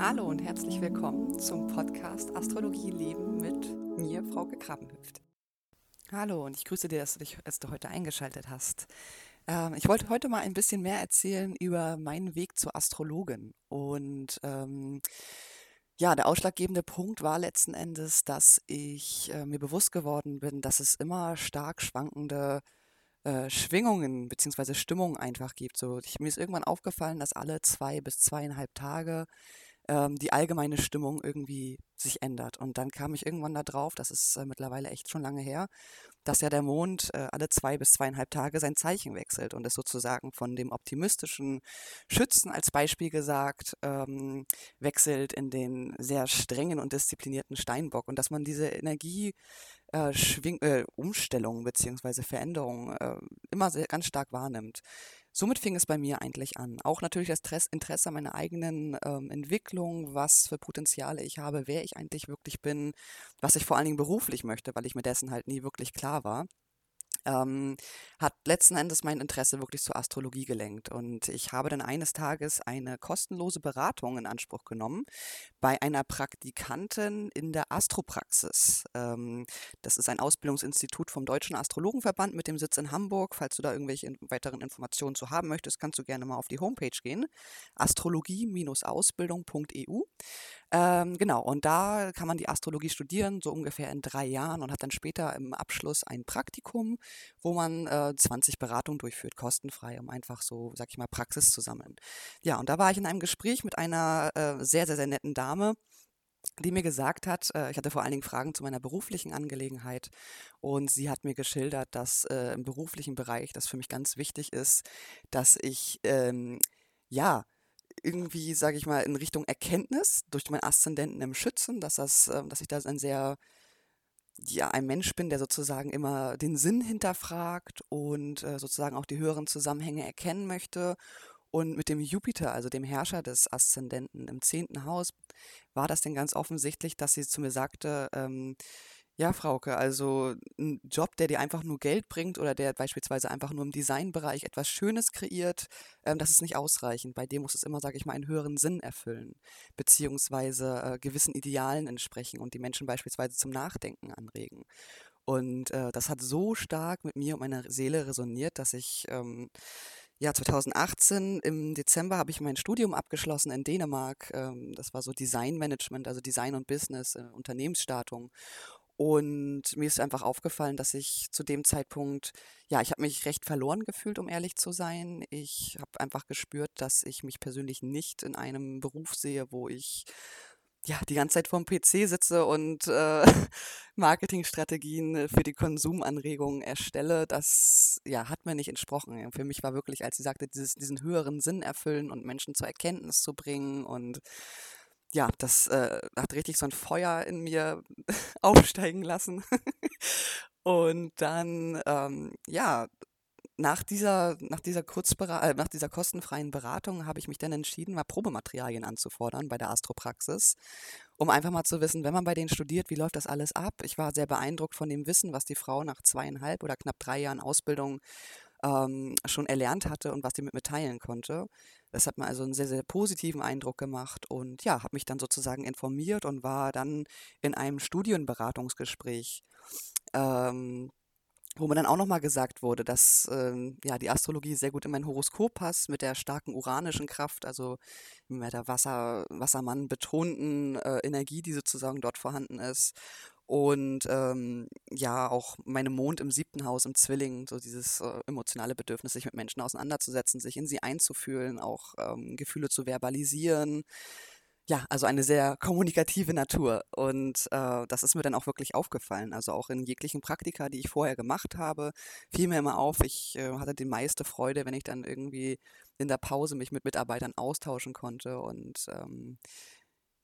Hallo und herzlich willkommen zum Podcast Astrologie Leben mit mir, Frau Krabbenhüft. Hallo und ich grüße dir, dass du dich dass du heute eingeschaltet hast. Ähm, ich wollte heute mal ein bisschen mehr erzählen über meinen Weg zur Astrologin. Und ähm, ja, der ausschlaggebende Punkt war letzten Endes, dass ich äh, mir bewusst geworden bin, dass es immer stark schwankende äh, Schwingungen bzw. Stimmungen einfach gibt. So, ich, mir ist irgendwann aufgefallen, dass alle zwei bis zweieinhalb Tage ähm, die allgemeine Stimmung irgendwie sich ändert. Und dann kam ich irgendwann da drauf, das ist äh, mittlerweile echt schon lange her, dass ja der Mond äh, alle zwei bis zweieinhalb Tage sein Zeichen wechselt und es sozusagen von dem optimistischen Schützen als Beispiel gesagt ähm, wechselt in den sehr strengen und disziplinierten Steinbock und dass man diese Energie äh, Schwing äh, Umstellungen bzw. Veränderungen äh, immer sehr, ganz stark wahrnimmt. Somit fing es bei mir eigentlich an. Auch natürlich das Interesse an meiner eigenen ähm, Entwicklung, was für Potenziale ich habe, wer ich eigentlich wirklich bin, was ich vor allen Dingen beruflich möchte, weil ich mir dessen halt nie wirklich klar war ähm, hat letzten Endes mein Interesse wirklich zur Astrologie gelenkt. Und ich habe dann eines Tages eine kostenlose Beratung in Anspruch genommen bei einer Praktikantin in der Astropraxis. Ähm, das ist ein Ausbildungsinstitut vom Deutschen Astrologenverband mit dem Sitz in Hamburg. Falls du da irgendwelche weiteren Informationen zu haben möchtest, kannst du gerne mal auf die Homepage gehen. astrologie-ausbildung.eu. Ähm, genau, und da kann man die Astrologie studieren, so ungefähr in drei Jahren und hat dann später im Abschluss ein Praktikum, wo man äh, 20 Beratungen durchführt, kostenfrei, um einfach so, sag ich mal, Praxis zu sammeln. Ja, und da war ich in einem Gespräch mit einer äh, sehr, sehr, sehr netten Dame, die mir gesagt hat, äh, ich hatte vor allen Dingen Fragen zu meiner beruflichen Angelegenheit und sie hat mir geschildert, dass äh, im beruflichen Bereich das für mich ganz wichtig ist, dass ich ähm, ja irgendwie, sage ich mal, in Richtung Erkenntnis durch meinen Aszendenten im Schützen, dass das, äh, dass ich da ein sehr ja, ein Mensch bin, der sozusagen immer den Sinn hinterfragt und äh, sozusagen auch die höheren Zusammenhänge erkennen möchte. Und mit dem Jupiter, also dem Herrscher des Aszendenten im zehnten Haus, war das denn ganz offensichtlich, dass sie zu mir sagte, ähm, ja, Frauke, also ein Job, der dir einfach nur Geld bringt oder der beispielsweise einfach nur im Designbereich etwas Schönes kreiert, ähm, das ist nicht ausreichend. Bei dem muss es immer, sage ich mal, einen höheren Sinn erfüllen, beziehungsweise äh, gewissen Idealen entsprechen und die Menschen beispielsweise zum Nachdenken anregen. Und äh, das hat so stark mit mir und meiner Seele resoniert, dass ich ähm, ja 2018 im Dezember habe ich mein Studium abgeschlossen in Dänemark. Ähm, das war so Designmanagement, also Design und Business, äh, Unternehmensstartung. Und mir ist einfach aufgefallen, dass ich zu dem Zeitpunkt, ja, ich habe mich recht verloren gefühlt, um ehrlich zu sein. Ich habe einfach gespürt, dass ich mich persönlich nicht in einem Beruf sehe, wo ich ja die ganze Zeit vorm PC sitze und äh, Marketingstrategien für die Konsumanregungen erstelle. Das ja, hat mir nicht entsprochen. Für mich war wirklich, als sie sagte, dieses, diesen höheren Sinn erfüllen und Menschen zur Erkenntnis zu bringen und ja, das äh, hat richtig so ein Feuer in mir aufsteigen lassen. und dann, ähm, ja, nach dieser, nach dieser Kurzbera äh, nach dieser kostenfreien Beratung habe ich mich dann entschieden, mal Probematerialien anzufordern bei der Astropraxis, um einfach mal zu wissen, wenn man bei denen studiert, wie läuft das alles ab? Ich war sehr beeindruckt von dem Wissen, was die Frau nach zweieinhalb oder knapp drei Jahren Ausbildung ähm, schon erlernt hatte und was sie mit mir teilen konnte. Das hat mir also einen sehr, sehr positiven Eindruck gemacht und ja, habe mich dann sozusagen informiert und war dann in einem Studienberatungsgespräch, ähm, wo mir dann auch nochmal gesagt wurde, dass ähm, ja, die Astrologie sehr gut in mein Horoskop passt mit der starken uranischen Kraft, also mit der Wasser, Wassermann betonten äh, Energie, die sozusagen dort vorhanden ist und ähm, ja, auch meine Mond im siebten Haus, im Zwilling, so dieses äh, emotionale Bedürfnis, sich mit Menschen auseinanderzusetzen, sich in sie einzufühlen, auch ähm, Gefühle zu verbalisieren. Ja, also eine sehr kommunikative Natur. Und äh, das ist mir dann auch wirklich aufgefallen. Also auch in jeglichen Praktika, die ich vorher gemacht habe, fiel mir immer auf, ich äh, hatte die meiste Freude, wenn ich dann irgendwie in der Pause mich mit Mitarbeitern austauschen konnte und ähm,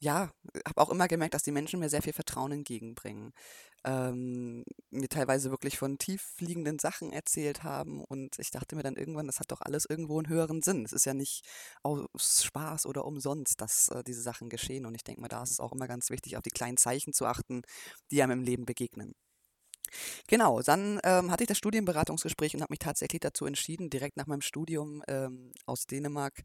ja, habe auch immer gemerkt, dass die Menschen mir sehr viel Vertrauen entgegenbringen. Ähm, mir teilweise wirklich von tiefliegenden Sachen erzählt haben und ich dachte mir dann irgendwann, das hat doch alles irgendwo einen höheren Sinn. Es ist ja nicht aus Spaß oder umsonst, dass äh, diese Sachen geschehen und ich denke mal, da ist es auch immer ganz wichtig, auf die kleinen Zeichen zu achten, die einem im Leben begegnen. Genau, dann ähm, hatte ich das Studienberatungsgespräch und habe mich tatsächlich dazu entschieden, direkt nach meinem Studium ähm, aus Dänemark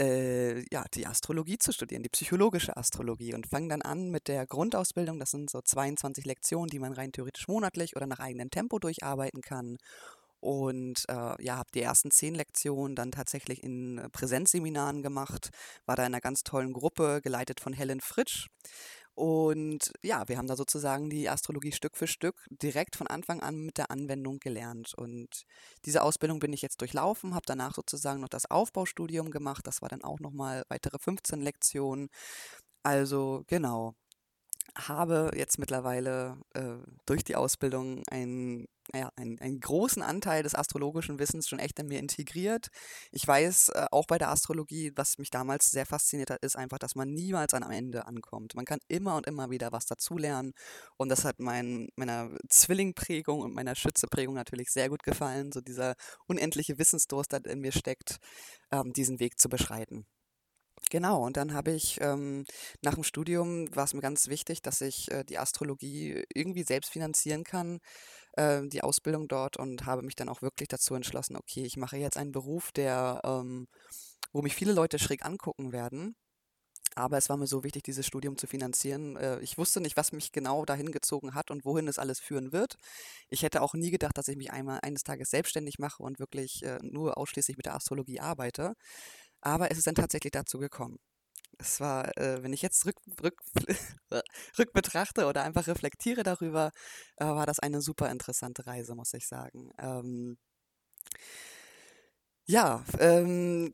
äh, ja, die Astrologie zu studieren, die psychologische Astrologie und fange dann an mit der Grundausbildung. Das sind so 22 Lektionen, die man rein theoretisch monatlich oder nach eigenem Tempo durcharbeiten kann. Und äh, ja, habe die ersten zehn Lektionen dann tatsächlich in Präsenzseminaren gemacht, war da in einer ganz tollen Gruppe, geleitet von Helen Fritsch. Und ja, wir haben da sozusagen die Astrologie Stück für Stück direkt von Anfang an mit der Anwendung gelernt. Und diese Ausbildung bin ich jetzt durchlaufen, habe danach sozusagen noch das Aufbaustudium gemacht. Das war dann auch nochmal weitere 15 Lektionen. Also genau, habe jetzt mittlerweile äh, durch die Ausbildung ein ja, einen, einen großen Anteil des astrologischen Wissens schon echt in mir integriert. Ich weiß äh, auch bei der Astrologie, was mich damals sehr fasziniert hat, ist einfach, dass man niemals am Ende ankommt. Man kann immer und immer wieder was dazulernen. Und das hat mein, meiner Zwillingprägung und meiner Schützeprägung natürlich sehr gut gefallen, so dieser unendliche Wissensdurst, der in mir steckt, ähm, diesen Weg zu beschreiten. Genau, und dann habe ich ähm, nach dem Studium war es mir ganz wichtig, dass ich äh, die Astrologie irgendwie selbst finanzieren kann, äh, die Ausbildung dort und habe mich dann auch wirklich dazu entschlossen, okay, ich mache jetzt einen Beruf, der, ähm, wo mich viele Leute schräg angucken werden. Aber es war mir so wichtig, dieses Studium zu finanzieren. Äh, ich wusste nicht, was mich genau dahin gezogen hat und wohin es alles führen wird. Ich hätte auch nie gedacht, dass ich mich einmal eines Tages selbstständig mache und wirklich äh, nur ausschließlich mit der Astrologie arbeite. Aber es ist dann tatsächlich dazu gekommen. Es war, äh, wenn ich jetzt rück, rück, rück betrachte oder einfach reflektiere darüber, äh, war das eine super interessante Reise, muss ich sagen. Ähm, ja, ähm,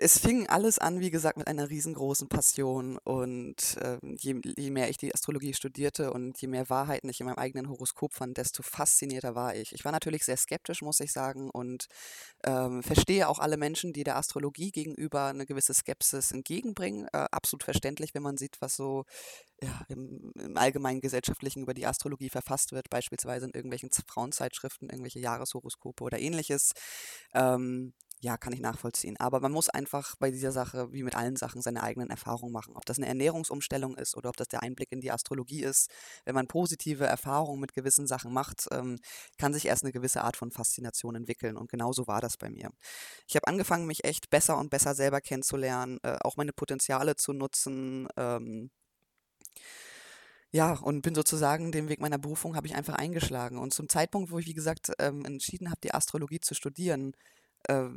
es fing alles an, wie gesagt, mit einer riesengroßen Passion. Und äh, je, je, mehr ich die Astrologie studierte und je mehr Wahrheiten ich in meinem eigenen Horoskop fand, desto faszinierter war ich. Ich war natürlich sehr skeptisch, muss ich sagen, und ähm, verstehe auch alle Menschen, die der Astrologie gegenüber eine gewisse Skepsis entgegenbringen. Äh, absolut verständlich, wenn man sieht, was so ja, im, im, allgemeinen gesellschaftlichen über die Astrologie verfasst wird, beispielsweise in irgendwelchen Frauenzeitschriften, irgendwelche Jahreshoroskope oder ähnliches. Ähm, ja, kann ich nachvollziehen. Aber man muss einfach bei dieser Sache, wie mit allen Sachen, seine eigenen Erfahrungen machen. Ob das eine Ernährungsumstellung ist oder ob das der Einblick in die Astrologie ist. Wenn man positive Erfahrungen mit gewissen Sachen macht, ähm, kann sich erst eine gewisse Art von Faszination entwickeln. Und genauso war das bei mir. Ich habe angefangen, mich echt besser und besser selber kennenzulernen, äh, auch meine Potenziale zu nutzen. Ähm, ja, und bin sozusagen den Weg meiner Berufung habe ich einfach eingeschlagen. Und zum Zeitpunkt, wo ich, wie gesagt, ähm, entschieden habe, die Astrologie zu studieren, äh,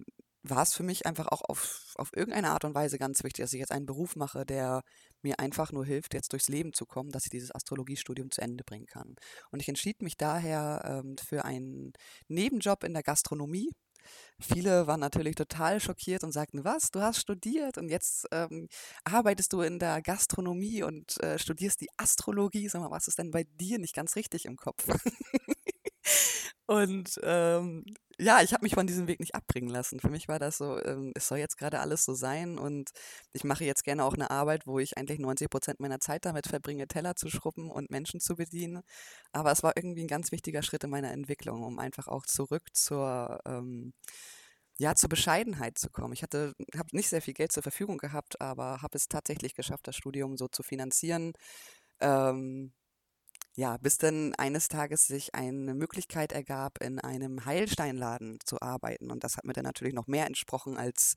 war es für mich einfach auch auf, auf irgendeine Art und Weise ganz wichtig, dass ich jetzt einen Beruf mache, der mir einfach nur hilft, jetzt durchs Leben zu kommen, dass ich dieses Astrologiestudium zu Ende bringen kann. Und ich entschied mich daher ähm, für einen Nebenjob in der Gastronomie. Viele waren natürlich total schockiert und sagten, was, du hast studiert und jetzt ähm, arbeitest du in der Gastronomie und äh, studierst die Astrologie. Sag mal, was ist denn bei dir nicht ganz richtig im Kopf? Und ähm, ja, ich habe mich von diesem Weg nicht abbringen lassen. Für mich war das so, ähm, es soll jetzt gerade alles so sein und ich mache jetzt gerne auch eine Arbeit, wo ich eigentlich 90 Prozent meiner Zeit damit verbringe, Teller zu schrubben und Menschen zu bedienen. Aber es war irgendwie ein ganz wichtiger Schritt in meiner Entwicklung, um einfach auch zurück zur, ähm, ja, zur Bescheidenheit zu kommen. Ich hatte, habe nicht sehr viel Geld zur Verfügung gehabt, aber habe es tatsächlich geschafft, das Studium so zu finanzieren. Ähm, ja, bis dann eines Tages sich eine Möglichkeit ergab, in einem Heilsteinladen zu arbeiten. Und das hat mir dann natürlich noch mehr entsprochen als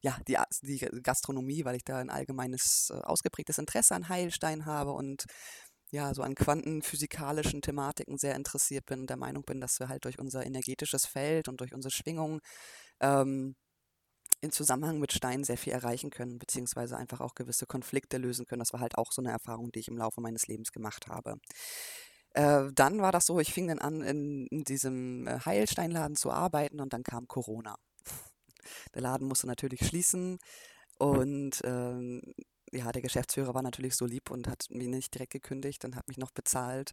ja, die, die Gastronomie, weil ich da ein allgemeines, äh, ausgeprägtes Interesse an Heilstein habe und ja, so an quantenphysikalischen Thematiken sehr interessiert bin und der Meinung bin, dass wir halt durch unser energetisches Feld und durch unsere Schwingung ähm, in Zusammenhang mit Steinen sehr viel erreichen können, beziehungsweise einfach auch gewisse Konflikte lösen können. Das war halt auch so eine Erfahrung, die ich im Laufe meines Lebens gemacht habe. Äh, dann war das so, ich fing dann an, in, in diesem äh, Heilsteinladen zu arbeiten und dann kam Corona. Der Laden musste natürlich schließen und ähm, ja, der Geschäftsführer war natürlich so lieb und hat mich nicht direkt gekündigt und hat mich noch bezahlt.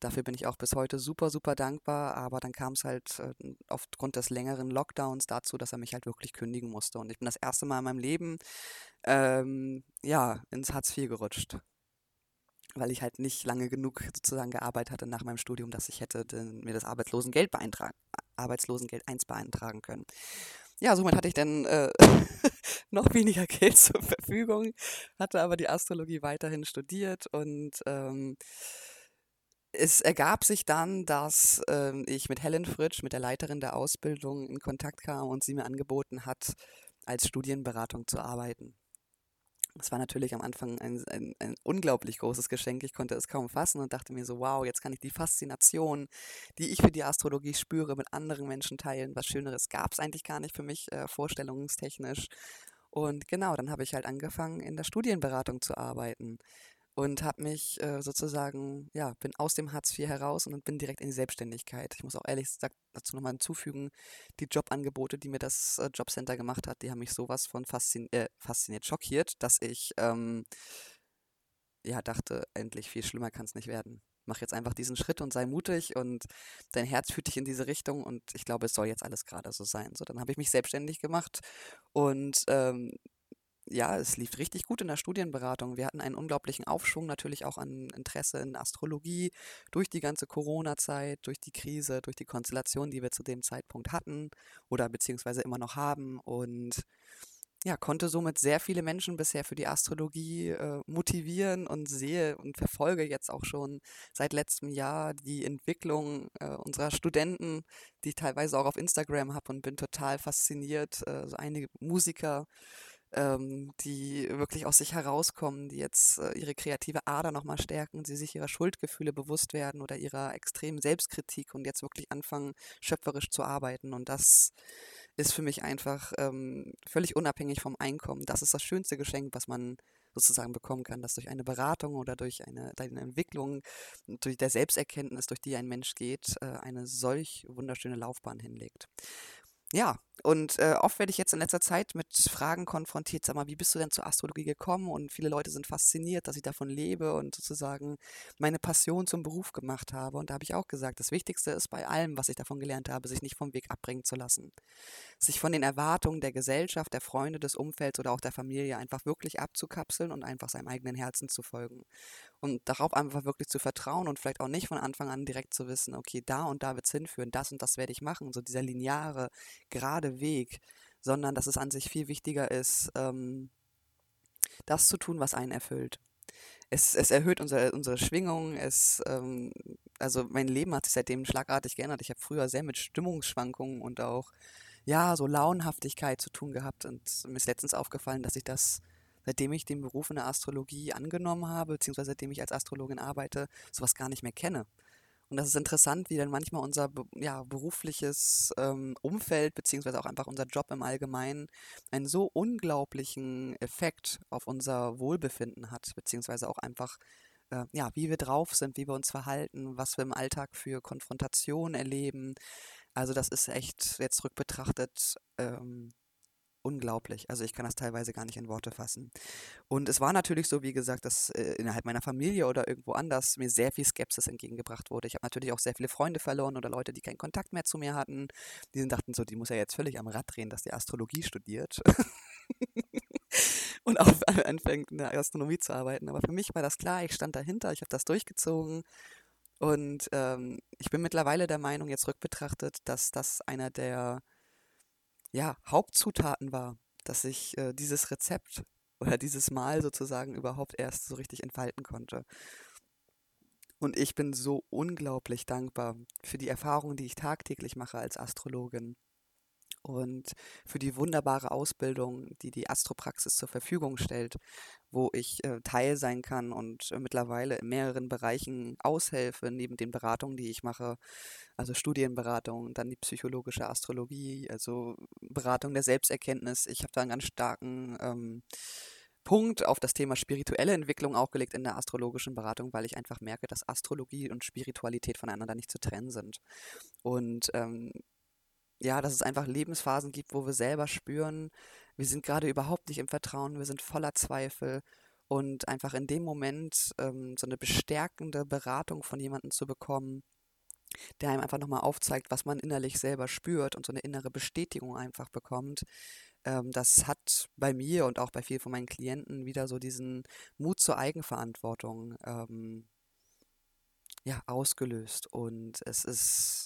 Dafür bin ich auch bis heute super, super dankbar. Aber dann kam es halt äh, aufgrund des längeren Lockdowns dazu, dass er mich halt wirklich kündigen musste. Und ich bin das erste Mal in meinem Leben ähm, ja, ins Hartz IV gerutscht. Weil ich halt nicht lange genug sozusagen gearbeitet hatte nach meinem Studium, dass ich hätte den, mir das Arbeitslosengeld beeintragen, Arbeitslosengeld 1 beeintragen können. Ja, somit hatte ich dann äh, noch weniger Geld zur Verfügung, hatte aber die Astrologie weiterhin studiert und ähm, es ergab sich dann, dass ähm, ich mit Helen Fritsch, mit der Leiterin der Ausbildung, in Kontakt kam und sie mir angeboten hat, als Studienberatung zu arbeiten. Das war natürlich am Anfang ein, ein, ein, unglaublich großes Geschenk. Ich konnte es kaum fassen und dachte mir so, wow, jetzt kann ich die Faszination, die ich für die Astrologie spüre, mit anderen Menschen teilen. Was Schöneres gab es eigentlich gar nicht für mich, äh, vorstellungstechnisch. Und genau, dann habe ich halt angefangen, in der Studienberatung zu arbeiten und habe mich äh, sozusagen, ja, bin aus dem Hartz IV heraus und bin direkt in die Selbstständigkeit. Ich muss auch ehrlich gesagt dazu nochmal hinzufügen, die Jobangebote, die mir das äh, Jobcenter gemacht hat, die haben mich sowas von fasziniert, äh, fasziniert schockiert, dass ich ähm, ja dachte, endlich viel schlimmer kann es nicht werden. Mach jetzt einfach diesen Schritt und sei mutig und dein Herz führt dich in diese Richtung und ich glaube, es soll jetzt alles gerade so sein. So, dann habe ich mich selbstständig gemacht und ähm, ja, es lief richtig gut in der Studienberatung. Wir hatten einen unglaublichen Aufschwung natürlich auch an Interesse in Astrologie durch die ganze Corona-Zeit, durch die Krise, durch die Konstellation, die wir zu dem Zeitpunkt hatten oder beziehungsweise immer noch haben und ja, konnte somit sehr viele Menschen bisher für die Astrologie äh, motivieren und sehe und verfolge jetzt auch schon seit letztem Jahr die Entwicklung äh, unserer Studenten, die ich teilweise auch auf Instagram habe und bin total fasziniert. Äh, so einige Musiker ähm, die wirklich aus sich herauskommen, die jetzt äh, ihre kreative Ader nochmal stärken, sie sich ihrer Schuldgefühle bewusst werden oder ihrer extremen Selbstkritik und jetzt wirklich anfangen, schöpferisch zu arbeiten. Und das ist für mich einfach ähm, völlig unabhängig vom Einkommen. Das ist das schönste Geschenk, was man sozusagen bekommen kann, dass durch eine Beratung oder durch eine, eine Entwicklung, durch der Selbsterkenntnis, durch die ein Mensch geht, äh, eine solch wunderschöne Laufbahn hinlegt. Ja, und äh, oft werde ich jetzt in letzter Zeit mit Fragen konfrontiert, sag mal, wie bist du denn zur Astrologie gekommen? Und viele Leute sind fasziniert, dass ich davon lebe und sozusagen meine Passion zum Beruf gemacht habe. Und da habe ich auch gesagt, das Wichtigste ist bei allem, was ich davon gelernt habe, sich nicht vom Weg abbringen zu lassen. Sich von den Erwartungen der Gesellschaft, der Freunde, des Umfelds oder auch der Familie einfach wirklich abzukapseln und einfach seinem eigenen Herzen zu folgen und darauf einfach wirklich zu vertrauen und vielleicht auch nicht von Anfang an direkt zu wissen, okay, da und da wird es hinführen, das und das werde ich machen, so dieser lineare, gerade Weg, sondern dass es an sich viel wichtiger ist, ähm, das zu tun, was einen erfüllt. Es, es erhöht unsere, unsere Schwingung, es, ähm, also mein Leben hat sich seitdem schlagartig geändert. Ich habe früher sehr mit Stimmungsschwankungen und auch, ja, so Launhaftigkeit zu tun gehabt und mir ist letztens aufgefallen, dass ich das seitdem ich den Beruf in der Astrologie angenommen habe, beziehungsweise seitdem ich als Astrologin arbeite, sowas gar nicht mehr kenne. Und das ist interessant, wie dann manchmal unser ja, berufliches ähm, Umfeld, beziehungsweise auch einfach unser Job im Allgemeinen, einen so unglaublichen Effekt auf unser Wohlbefinden hat, beziehungsweise auch einfach, äh, ja, wie wir drauf sind, wie wir uns verhalten, was wir im Alltag für Konfrontationen erleben. Also das ist echt jetzt rückbetrachtet ähm, unglaublich. Also ich kann das teilweise gar nicht in Worte fassen. Und es war natürlich so, wie gesagt, dass äh, innerhalb meiner Familie oder irgendwo anders mir sehr viel Skepsis entgegengebracht wurde. Ich habe natürlich auch sehr viele Freunde verloren oder Leute, die keinen Kontakt mehr zu mir hatten. Die dachten so, die muss ja jetzt völlig am Rad drehen, dass die Astrologie studiert. und auch anfängt in der Astronomie zu arbeiten. Aber für mich war das klar, ich stand dahinter, ich habe das durchgezogen. Und ähm, ich bin mittlerweile der Meinung, jetzt rückbetrachtet, dass das einer der ja, Hauptzutaten war, dass ich äh, dieses Rezept oder dieses Mal sozusagen überhaupt erst so richtig entfalten konnte. Und ich bin so unglaublich dankbar für die Erfahrungen, die ich tagtäglich mache als Astrologin und für die wunderbare Ausbildung, die die Astropraxis zur Verfügung stellt, wo ich äh, Teil sein kann und äh, mittlerweile in mehreren Bereichen aushelfe, neben den Beratungen, die ich mache, also Studienberatung, dann die psychologische Astrologie, also Beratung der Selbsterkenntnis. Ich habe da einen ganz starken ähm, Punkt auf das Thema spirituelle Entwicklung auch gelegt in der astrologischen Beratung, weil ich einfach merke, dass Astrologie und Spiritualität voneinander nicht zu trennen sind. Und ähm, ja, dass es einfach Lebensphasen gibt, wo wir selber spüren, wir sind gerade überhaupt nicht im Vertrauen, wir sind voller Zweifel und einfach in dem Moment ähm, so eine bestärkende Beratung von jemandem zu bekommen, der einem einfach nochmal aufzeigt, was man innerlich selber spürt und so eine innere Bestätigung einfach bekommt. Ähm, das hat bei mir und auch bei vielen von meinen Klienten wieder so diesen Mut zur Eigenverantwortung ähm, ja, ausgelöst. Und es ist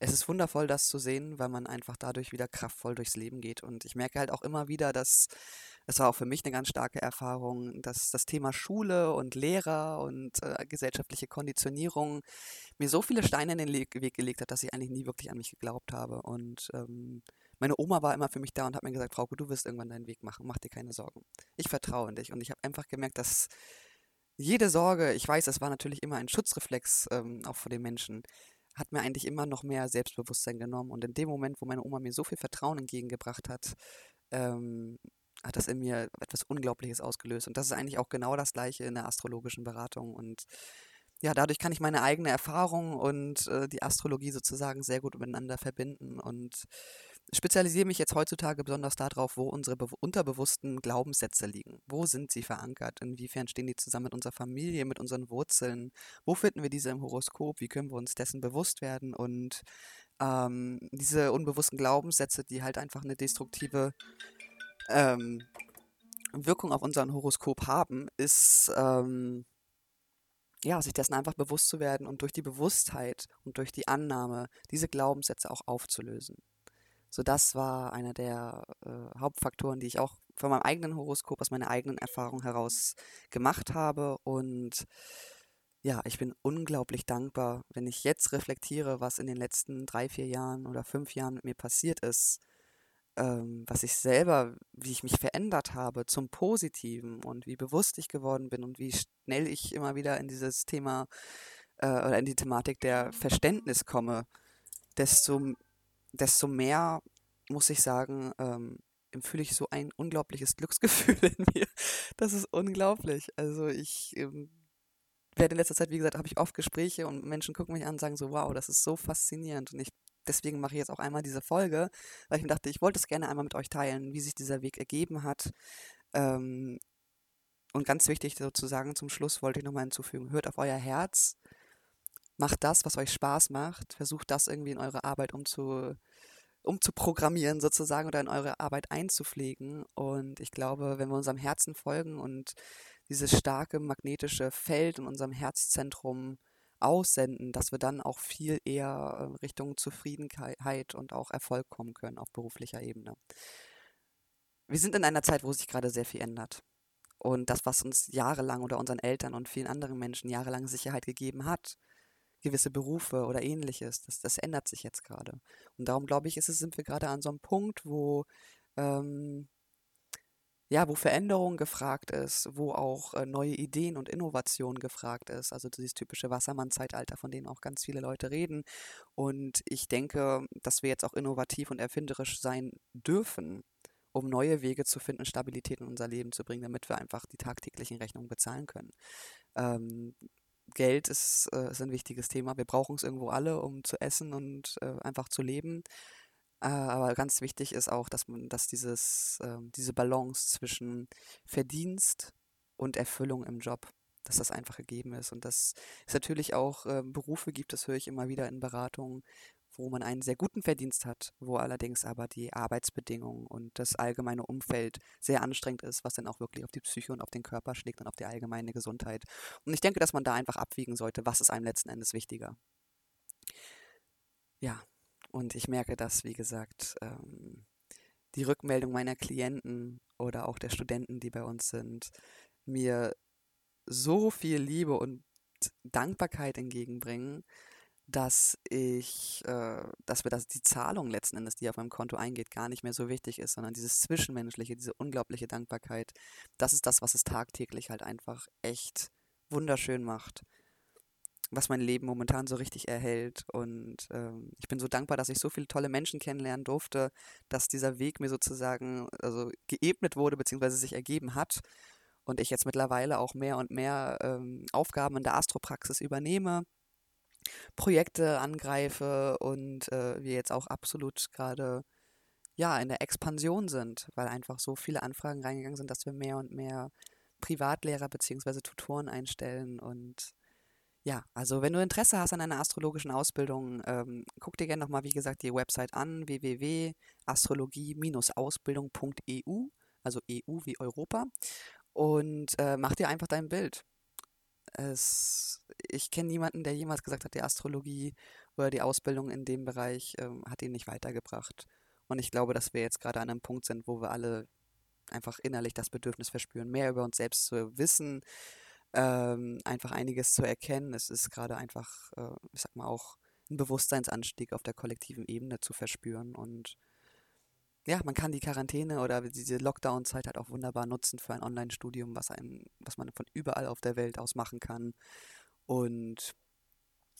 es ist wundervoll, das zu sehen, weil man einfach dadurch wieder kraftvoll durchs Leben geht. Und ich merke halt auch immer wieder, dass es war auch für mich eine ganz starke Erfahrung, dass das Thema Schule und Lehrer und äh, gesellschaftliche Konditionierung mir so viele Steine in den Weg gelegt hat, dass ich eigentlich nie wirklich an mich geglaubt habe. Und ähm, Meine Oma war immer für mich da und hat mir gesagt, Frauke, du wirst irgendwann deinen Weg machen, mach dir keine Sorgen. Ich vertraue in dich. Und ich habe einfach gemerkt, dass jede Sorge, ich weiß, es war natürlich immer ein Schutzreflex ähm, auch vor den Menschen, hat mir eigentlich immer noch mehr Selbstbewusstsein genommen. Und in dem Moment, wo meine Oma mir so viel Vertrauen entgegengebracht hat, ähm, hat das in mir etwas Unglaubliches ausgelöst. Und das ist eigentlich auch genau das Gleiche in der astrologischen Beratung. Und ja, dadurch kann ich meine eigene Erfahrung und äh, die Astrologie sozusagen sehr gut miteinander verbinden und spezialisiere mich jetzt heutzutage besonders darauf, wo unsere unterbewussten Glaubenssätze liegen. Wo sind sie verankert? Inwiefern stehen die zusammen mit unserer Familie, mit unseren Wurzeln? Wo finden wir diese im Horoskop? Wie können wir uns dessen bewusst werden? Und ähm, diese unbewussten Glaubenssätze, die halt einfach eine destruktive ähm, Wirkung auf unseren Horoskop haben, ist ähm, ja, sich dessen einfach bewusst zu werden und durch die Bewusstheit und durch die Annahme diese Glaubenssätze auch aufzulösen. So, das war einer der äh, Hauptfaktoren, die ich auch von meinem eigenen Horoskop, aus meiner eigenen Erfahrung heraus gemacht habe. Und ja, ich bin unglaublich dankbar, wenn ich jetzt reflektiere, was in den letzten drei, vier Jahren oder fünf Jahren mit mir passiert ist, ähm, was ich selber, wie ich mich verändert habe zum Positiven und wie bewusst ich geworden bin und wie schnell ich immer wieder in dieses Thema äh, oder in die Thematik der Verständnis komme, desto desto mehr, muss ich sagen, ähm, empfühle ich so ein unglaubliches Glücksgefühl in mir. Das ist unglaublich. Also ich ähm, werde in letzter Zeit, wie gesagt, habe ich oft Gespräche und Menschen gucken mich an und sagen so, wow, das ist so faszinierend. Und ich deswegen mache ich jetzt auch einmal diese Folge, weil ich mir dachte, ich wollte es gerne einmal mit euch teilen, wie sich dieser Weg ergeben hat. Ähm, und ganz wichtig sozusagen zum Schluss wollte ich nochmal hinzufügen, hört auf euer Herz, macht das, was euch Spaß macht, versucht das irgendwie in eure Arbeit umzu, umzuprogrammieren sozusagen oder in eure Arbeit einzupflegen. Und ich glaube, wenn wir unserem Herzen folgen und dieses starke magnetische Feld in unserem Herzzentrum aussenden, dass wir dann auch viel eher ähm, Richtung Zufriedenheit und auch Erfolg kommen können auf beruflicher Ebene. Wir sind in einer Zeit, wo sich gerade sehr viel ändert. Und das, was uns jahrelang oder unseren Eltern und vielen anderen Menschen jahrelang Sicherheit gegeben hat, gewisse Berufe oder ähnliches. Das, das ändert sich jetzt gerade. Und darum glaube ich, ist es, sind wir gerade an so einem Punkt, wo ähm, ja, wo Veränderung gefragt ist, wo auch äh, neue Ideen und Innovation gefragt ist. Also dieses typische Wassermann-Zeitalter, von dem auch ganz viele Leute reden. Und ich denke, dass wir jetzt auch innovativ und erfinderisch sein dürfen, um neue Wege zu finden, Stabilität in unser Leben zu bringen, damit wir einfach die tagtäglichen Rechnungen bezahlen können. Ähm, Geld ist, äh, ist ein wichtiges Thema. Wir brauchen es irgendwo alle, um zu essen und äh, einfach zu leben. Äh, aber ganz wichtig ist auch, dass man, dass dieses, ähm, diese Balance zwischen Verdienst und Erfüllung im Job, dass das einfach gegeben ist. Und dass es natürlich auch äh, Berufe gibt, das höre ich immer wieder in Beratungen, wo man einen sehr guten Verdienst hat, wo allerdings aber die Arbeitsbedingungen und das allgemeine Umfeld sehr anstrengend ist, was dann auch wirklich auf die Psyche und auf den Körper schlägt und auf die allgemeine Gesundheit. Und ich denke, dass man da einfach abwiegen sollte, was ist einem letzten Endes wichtiger. Ja, und ich merke dass, wie gesagt, ähm, die Rückmeldung meiner Klienten oder auch der Studenten, die bei uns sind, mir so viel Liebe und Dankbarkeit entgegenbringen, dass ich, äh, dass mir das, die Zahlung letzten Endes, die auf meinem Konto eingeht, gar nicht mehr so wichtig ist, sondern dieses Zwischenmenschliche, diese unglaubliche Dankbarkeit, das ist das, was es tagtäglich halt einfach echt wunderschön macht, was mein Leben momentan so richtig erhält. Und ähm, ich bin so dankbar, dass ich so viele tolle Menschen kennenlernen durfte, dass dieser Weg mir sozusagen also geebnet wurde, beziehungsweise sich ergeben hat. Und ich jetzt mittlerweile auch mehr und mehr ähm, Aufgaben in der Astropraxis übernehme Projekte angreife und äh, wir jetzt auch absolut gerade ja in der Expansion sind, weil einfach so viele Anfragen reingegangen sind, dass wir mehr und mehr Privatlehrer bzw. Tutoren einstellen und ja, also wenn du Interesse hast an einer astrologischen Ausbildung, ähm, guck dir gerne nochmal, wie gesagt, die Website an, www.astrologie-ausbildung.eu, also EU wie Europa, und äh, mach dir einfach dein Bild. Es, ich kenne niemanden, der jemals gesagt hat, die Astrologie oder die Ausbildung in dem Bereich ähm, hat ihn nicht weitergebracht. Und ich glaube, dass wir jetzt gerade an einem Punkt sind, wo wir alle einfach innerlich das Bedürfnis verspüren, mehr über uns selbst zu wissen, ähm, einfach einiges zu erkennen. Es ist gerade einfach, äh, ich sag mal, auch ein Bewusstseinsanstieg auf der kollektiven Ebene zu verspüren. Und ja, man kann die Quarantäne oder diese Lockdown-Zeit halt auch wunderbar nutzen für ein Online-Studium, was was man von überall auf der Welt aus machen kann. Und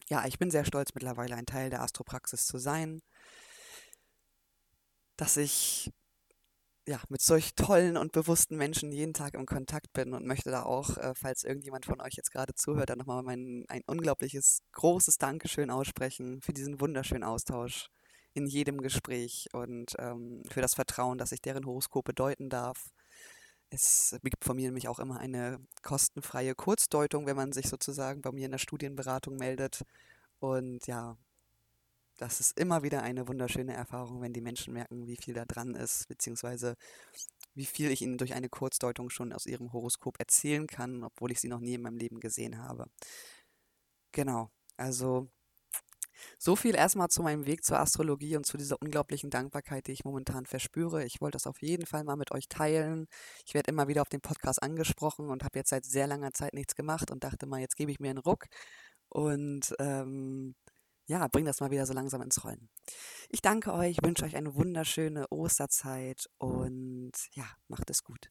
ja, ich bin sehr stolz, mittlerweile ein Teil der Astropraxis zu sein, dass ich ja, mit solch tollen und bewussten Menschen jeden Tag im Kontakt bin und möchte da auch, äh, falls irgendjemand von euch jetzt gerade zuhört, dann nochmal mein, ein unglaubliches, großes Dankeschön aussprechen für diesen wunderschönen Austausch in jedem Gespräch und ähm, für das Vertrauen, dass ich deren Horoskope deuten darf. Es gibt von mir nämlich auch immer eine kostenfreie Kurzdeutung, wenn man sich sozusagen bei mir in der Studienberatung meldet. Und ja, das ist immer wieder eine wunderschöne Erfahrung, wenn die Menschen merken, wie viel da dran ist, beziehungsweise wie viel ich ihnen durch eine Kurzdeutung schon aus ihrem Horoskop erzählen kann, obwohl ich sie noch nie in meinem Leben gesehen habe. Genau, also so viel erstmal zu meinem Weg zur Astrologie und zu dieser unglaublichen Dankbarkeit, die ich momentan verspüre. Ich wollte das auf jeden Fall mal mit euch teilen. Ich werde immer wieder auf dem Podcast angesprochen und habe jetzt seit sehr langer Zeit nichts gemacht und dachte mal, jetzt gebe ich mir einen Ruck und ähm, ja, bring das mal wieder so langsam ins Rollen. Ich danke euch, wünsche euch eine wunderschöne Osterzeit und ja, macht es gut.